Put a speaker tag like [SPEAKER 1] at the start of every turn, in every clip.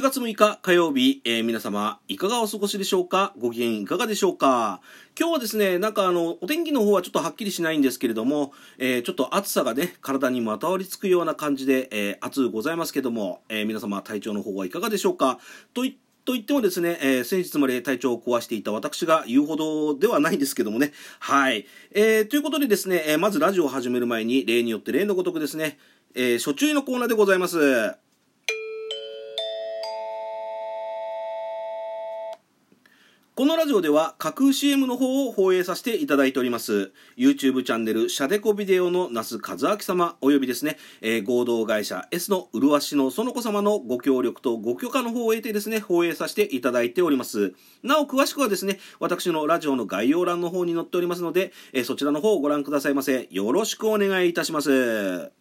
[SPEAKER 1] 7月6日火曜日、えー、皆様いかがお過ごしでしょうか？ご機嫌いかがでしょうか？今日はですね、なんかあの、お天気の方はちょっとはっきりしないんですけれども、えー、ちょっと暑さがね、体にまたわりつくような感じで、えー、暑ございますけども、えー、皆様体調の方はいかがでしょうか？といと言ってもですね、えー、先日まで体調を壊していた私が言うほどではないんですけどもね。はい。えー、ということでですね、えー、まずラジオを始める前に、例によって例のごとくですね、えー、初注意のコーナーでございます。このラジオでは架空 CM の方を放映させていただいております。YouTube チャンネルシャデコビデオの那須和明様およびですね、えー、合同会社 S の麗しの園子様のご協力とご許可の方を得てですね放映させていただいております。なお詳しくはですね私のラジオの概要欄の方に載っておりますので、えー、そちらの方をご覧くださいませ。よろしくお願いいたします。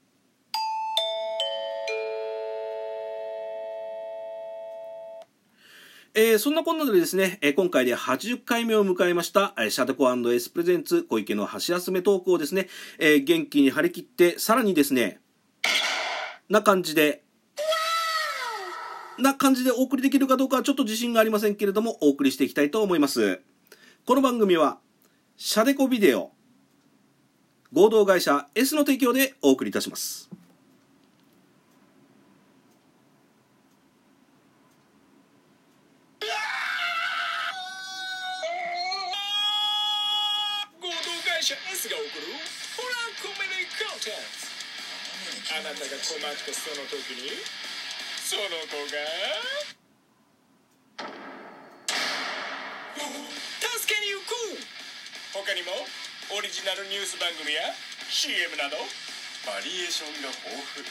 [SPEAKER 1] えー、そんなこんなでですね、えー、今回で80回目を迎えました、え、シャデコエスプレゼンツ小池の箸休めトークをですね、えー、元気に張り切って、さらにですね、な感じで、な感じでお送りできるかどうかはちょっと自信がありませんけれども、お送りしていきたいと思います。この番組は、シャデコビデオ、合同会社 S の提供でお送りいたします。あなたが困ったその時にその子が助けに行く。他にもオリジナルニュース番組や CM などバリエーションが豊富。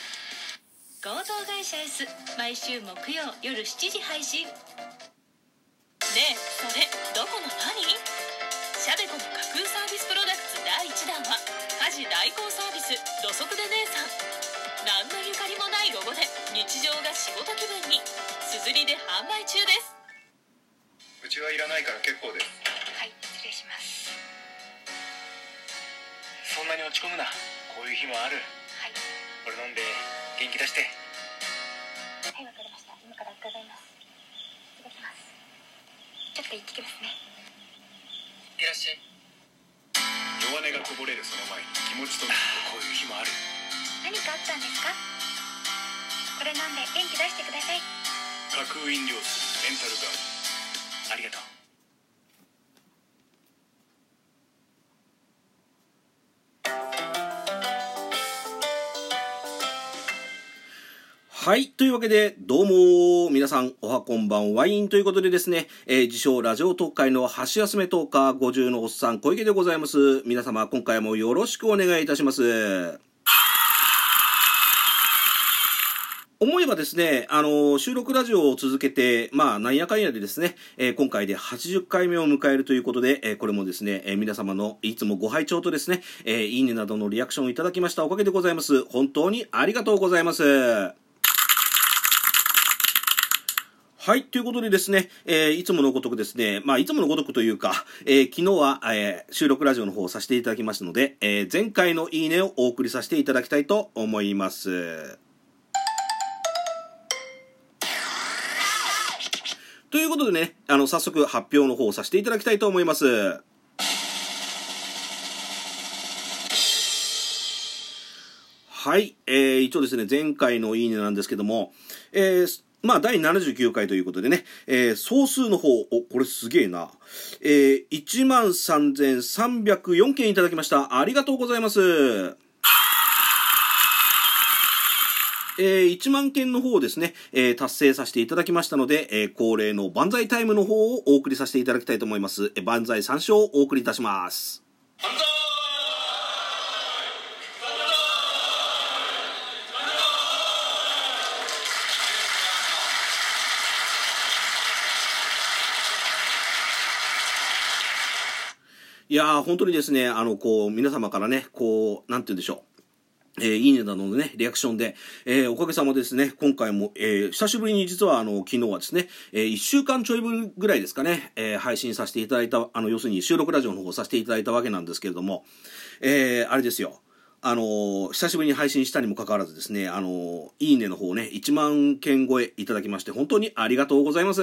[SPEAKER 1] 合同会社 S 毎週木曜夜7時配信。ねえそれどこの何シャベコの架空サービスプロダクツ第1弾は家事代行サービス土足で姉さん何のゆかりもないロゴで日常が仕事気分にすずりで販売中です。
[SPEAKER 2] うちはいらないから結構です。
[SPEAKER 3] はい失礼します。
[SPEAKER 2] そんなに落ち込むな。こういう日もある。
[SPEAKER 3] はい。
[SPEAKER 2] これ飲んで元気出して。
[SPEAKER 3] はいわかりました。今から伺います。いただきます。ちょっと行ってきますね。
[SPEAKER 2] いらっしゃい。弱音がこぼれるその前に気持ちとこういう日もある
[SPEAKER 3] 何かあったんですか？これ飲んで元気出してください。
[SPEAKER 2] 架空飲料水メンタルガードありがとう。
[SPEAKER 1] はい。というわけで、どうも、皆さん、おはこんばんワインということでですね、えー、自称ラジオ特会の箸休めトーカー50のおっさん小池でございます。皆様、今回もよろしくお願いいたします。思えばですね、あの、収録ラジオを続けて、まあ、なんやかんやでですね、えー、今回で80回目を迎えるということで、えー、これもですね、えー、皆様のいつもご拝聴とですね、えいいねなどのリアクションをいただきましたおかげでございます。本当にありがとうございます。はい。ということでですね、えー、いつものごとくですね、まあ、いつものごとくというか、えー、昨日は、えー、収録ラジオの方をさせていただきましたので、え、前回のいいねをお送りさせていただきたいと思います。ということでね、あの、早速発表の方をさせていただきたいと思います。はい。えー、一応ですね、前回のいいねなんですけども、えー、まあ、第79回ということでね、えー、総数の方、お、これすげえな。えー、13,304件いただきました。ありがとうございます。えー、1万件の方をですね、えー、達成させていただきましたので、えー、恒例の万歳タイムの方をお送りさせていただきたいと思います。えー、万歳3章をお送りいたします。いやー、本当にですね、あの、こう、皆様からね、こう、なんて言うんでしょう。えー、いいねなどのね、リアクションで、えー、おかげさまですね、今回も、えー、久しぶりに実はあの、昨日はですね、え、1週間ちょいぶりぐらいですかね、え、配信させていただいた、あの、要するに収録ラジオの方させていただいたわけなんですけれども、え、あれですよ。あの久しぶりに配信したにもかかわらずですね、あのいいねの方ね、1万件超えいただきまして、本当にありがとうございます。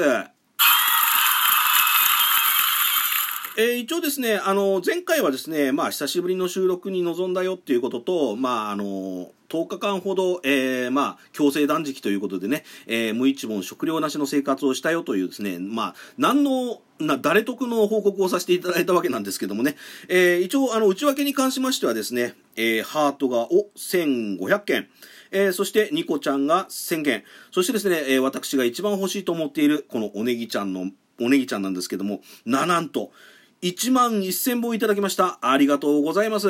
[SPEAKER 1] えー、一応ですね、あの、前回はですね、まあ、久しぶりの収録に臨んだよっていうことと、まあ、あの、10日間ほど、えー、まあ、強制断食ということでね、えー、無一文食料なしの生活をしたよというですね、まあ、何の、な、誰得の報告をさせていただいたわけなんですけどもね、えー、一応、あの、内訳に関しましてはですね、えー、ハートが、お、1500件、えー、そして、ニコちゃんが1000件、そしてですね、えー、私が一番欲しいと思っている、このおネギちゃんの、おネギちゃんなんですけども、な、なんと、1万1000本いただきました。ありがとうございます。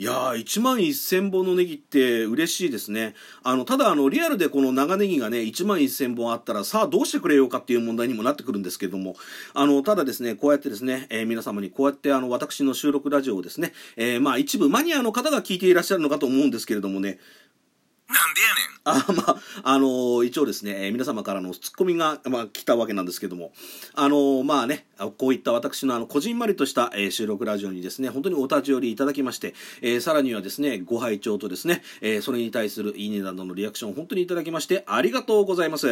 [SPEAKER 1] いやー、1万1000本のネギって嬉しいですね。あの、ただあの、リアルでこの長ネギがね、1万1000本あったら、さあどうしてくれようかっていう問題にもなってくるんですけれども、あの、ただですね、こうやってですね、えー、皆様にこうやってあの、私の収録ラジオをですね、えー、まあ一部マニアの方が聞いていらっしゃるのかと思うんですけれどもね、
[SPEAKER 2] なんでや
[SPEAKER 1] ねん。あ、まあ、あのー、一応ですね、皆様からのツッコミが、まあ、来たわけなんですけども、あのー、まあね、こういった私のあの、こじんまりとした、えー、収録ラジオにですね、本当にお立ち寄りいただきまして、えー、さらにはですね、ご拝聴とですね、えー、それに対するいいねなどのリアクションを本当にいただきまして、ありがとうございます。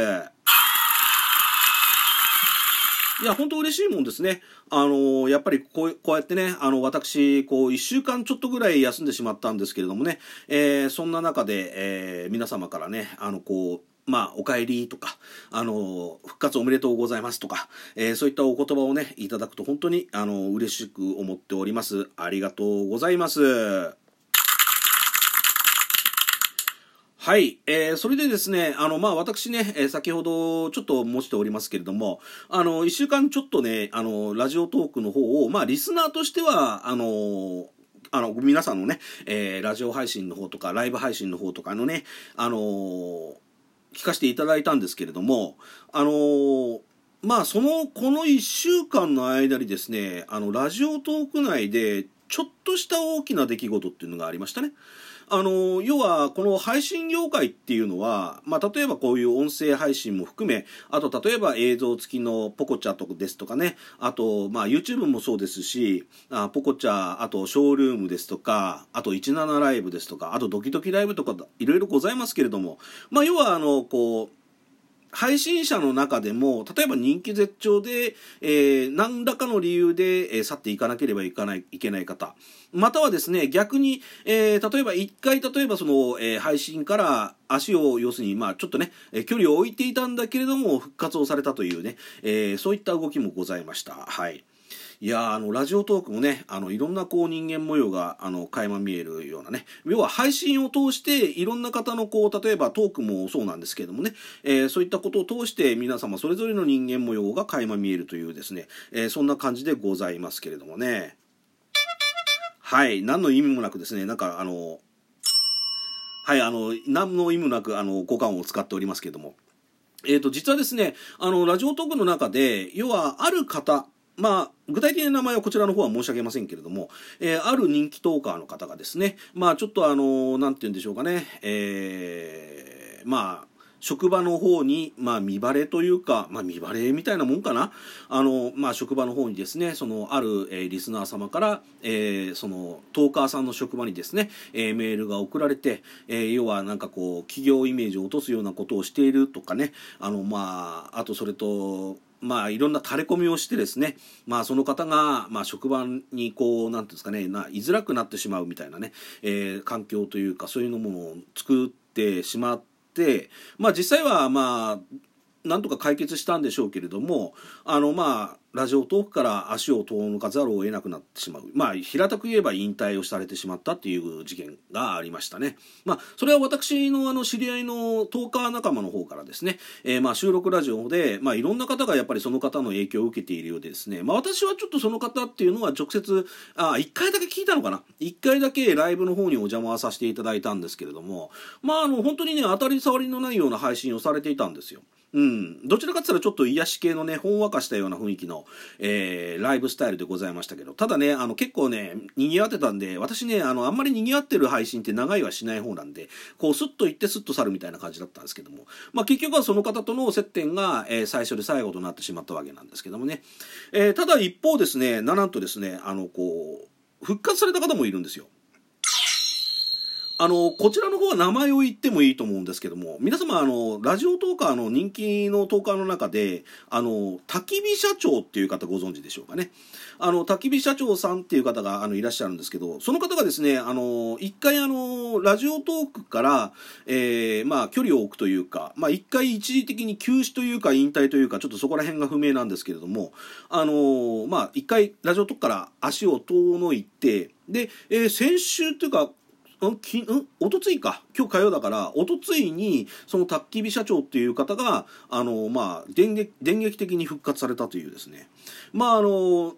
[SPEAKER 1] いや、本当嬉しいもんですね。あのやっぱりこうこうやってね、あの、私、こう、一週間ちょっとぐらい休んでしまったんですけれどもね、えー、そんな中で、えー、皆様からね、あの、こう、まあ、お帰りとか、あの、復活おめでとうございますとか、えー、そういったお言葉をね、いただくと本当に、あの、嬉しく思っております。ありがとうございます。はい。えー、それでですね、あの、まあ、私ね、えー、先ほどちょっと申しておりますけれども、あの、一週間ちょっとね、あの、ラジオトークの方を、まあ、リスナーとしては、あの、あの、皆さんのね、えー、ラジオ配信の方とか、ライブ配信の方とかのね、あの聞かせていただいたんですけれども、あのまあ、その、この一週間の間にですね、あの、ラジオトーク内で、ちょっとした大きな出来事っていうのがありましたね。あの、要は、この配信業界っていうのは、まあ、例えばこういう音声配信も含め、あと、例えば映像付きのポコチャとかですとかね、あと、まあ、YouTube もそうですし、あポコチャ、あと、ショールームですとか、あと、17ライブですとか、あと、ドキドキライブとか、いろいろございますけれども、まあ、要は、あの、こう、配信者の中でも、例えば人気絶頂で、えー、何らかの理由で、えー、去っていかなければいかない、いけない方。またはですね、逆に、えー、例えば一回、例えばその、えー、配信から足を、要するに、まあちょっとね、えー、距離を置いていたんだけれども、復活をされたというね、えー、そういった動きもございました。はい。いやあの、ラジオトークもね、あの、いろんなこう人間模様が、あの、垣間見えるようなね、要は配信を通して、いろんな方のこう、例えばトークもそうなんですけれどもね、えー、そういったことを通して皆様それぞれの人間模様が垣間見えるというですね、えー、そんな感じでございますけれどもね。はい、何の意味もなくですね、なんかあの、はい、あの、何の意味もなく、あの、交換を使っておりますけれども。えっ、ー、と、実はですね、あの、ラジオトークの中で、要は、ある方、まあ、具体的な名前はこちらの方は申し上げませんけれども、えー、ある人気トーカーの方がですね、まあちょっとあの、なんて言うんでしょうかね、えー、まあ、職場の方に、まあ、見バレというか、まあ、見バレみたいなもんかな。あの、まあ、職場の方にですね、その、ある、えー、リスナー様から、えー、その、トーカーさんの職場にですね、えー、メールが送られて、えー、要はなんかこう、企業イメージを落とすようなことをしているとかね、あの、まあ、あとそれと、まあ、いろんな垂れ込みをしてですね、まあ、その方が、まあ、職場にこう、なんていうんですかね、な、居づらくなってしまうみたいなね、えー、環境というか、そういうのも作ってしまって、まあ、実際は、まあ、なんとか解決したんでしょうけれども、あの、まあ、ラジオトークから足を遠のかざるを得なくなってしまう。まあ、平たく言えば引退をされてしまったっていう事件がありましたね。まあ、それは私のあの、知り合いのトーカー仲間の方からですね、えー、まあ、収録ラジオで、まあ、いろんな方がやっぱりその方の影響を受けているようでですね、まあ、私はちょっとその方っていうのは直接、あ、一回だけ聞いたのかな一回だけライブの方にお邪魔させていただいたんですけれども、まあ、あの、本当にね、当たり障りのないような配信をされていたんですよ。うん、どちらかって言ったらちょっと癒し系のね、ほんわかしたような雰囲気の、えー、ライブスタイルでございましたけど、ただね、あの結構ね、賑わってたんで、私ね、あの、あんまり賑わってる配信って長いはしない方なんで、こう、スッと行ってスッと去るみたいな感じだったんですけども、まあ結局はその方との接点が、えー、最初で最後となってしまったわけなんですけどもね。えー、ただ一方ですね、なんとですね、あの、こう、復活された方もいるんですよ。あの、こちらの方は名前を言ってもいいと思うんですけども、皆様、あの、ラジオトーカーの人気のトーカーの中で、あの、焚き火社長っていう方ご存知でしょうかね。あの、焚き火社長さんっていう方が、あの、いらっしゃるんですけど、その方がですね、あの、一回あの、ラジオトークから、えー、まあ、距離を置くというか、まあ、一回一時的に休止というか引退というか、ちょっとそこら辺が不明なんですけれども、あの、まあ、一回ラジオトークから足を遠のいて、で、えー、先週というか、うん、きうん、おとついか。今日火曜だから、おとついに、その焚き火社長っていう方が、あの、まあ、電撃、電撃的に復活されたというですね。まあ、あの、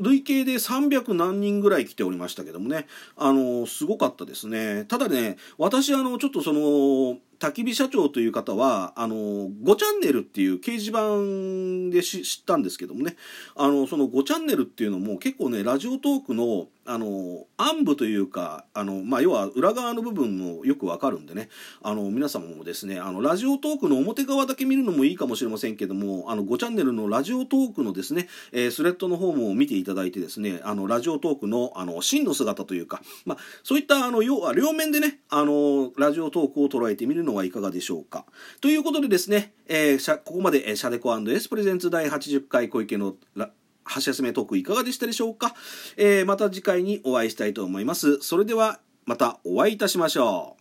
[SPEAKER 1] 累計で300何人ぐらい来ておりましたけどもね、あの、すごかったですね。ただね、私、あの、ちょっとその、焚き火社長という方は、あの、5チャンネルっていう掲示板で知ったんですけどもね、あの、その5チャンネルっていうのも結構ね、ラジオトークの、あの、暗部というか、あの、まあ、要は裏側の部分もよくわかるんでね、あの、皆様もですね、あの、ラジオトークの表側だけ見るのもいいかもしれませんけども、あの、5チャンネルのラジオトークのですね、えー、スレッドの方も見ていただいてですね、あの、ラジオトークの、あの、真の姿というか、まあ、そういった、あの、要は両面でね、あの、ラジオトークを捉えてみるのはいかがでしょうか。ということでですね、えー、ここまで、シャデコエスプレゼンツ第80回小池のラ箸休めトークいかがでしたでしょうか、えー、また次回にお会いしたいと思います。それではまたお会いいたしましょう。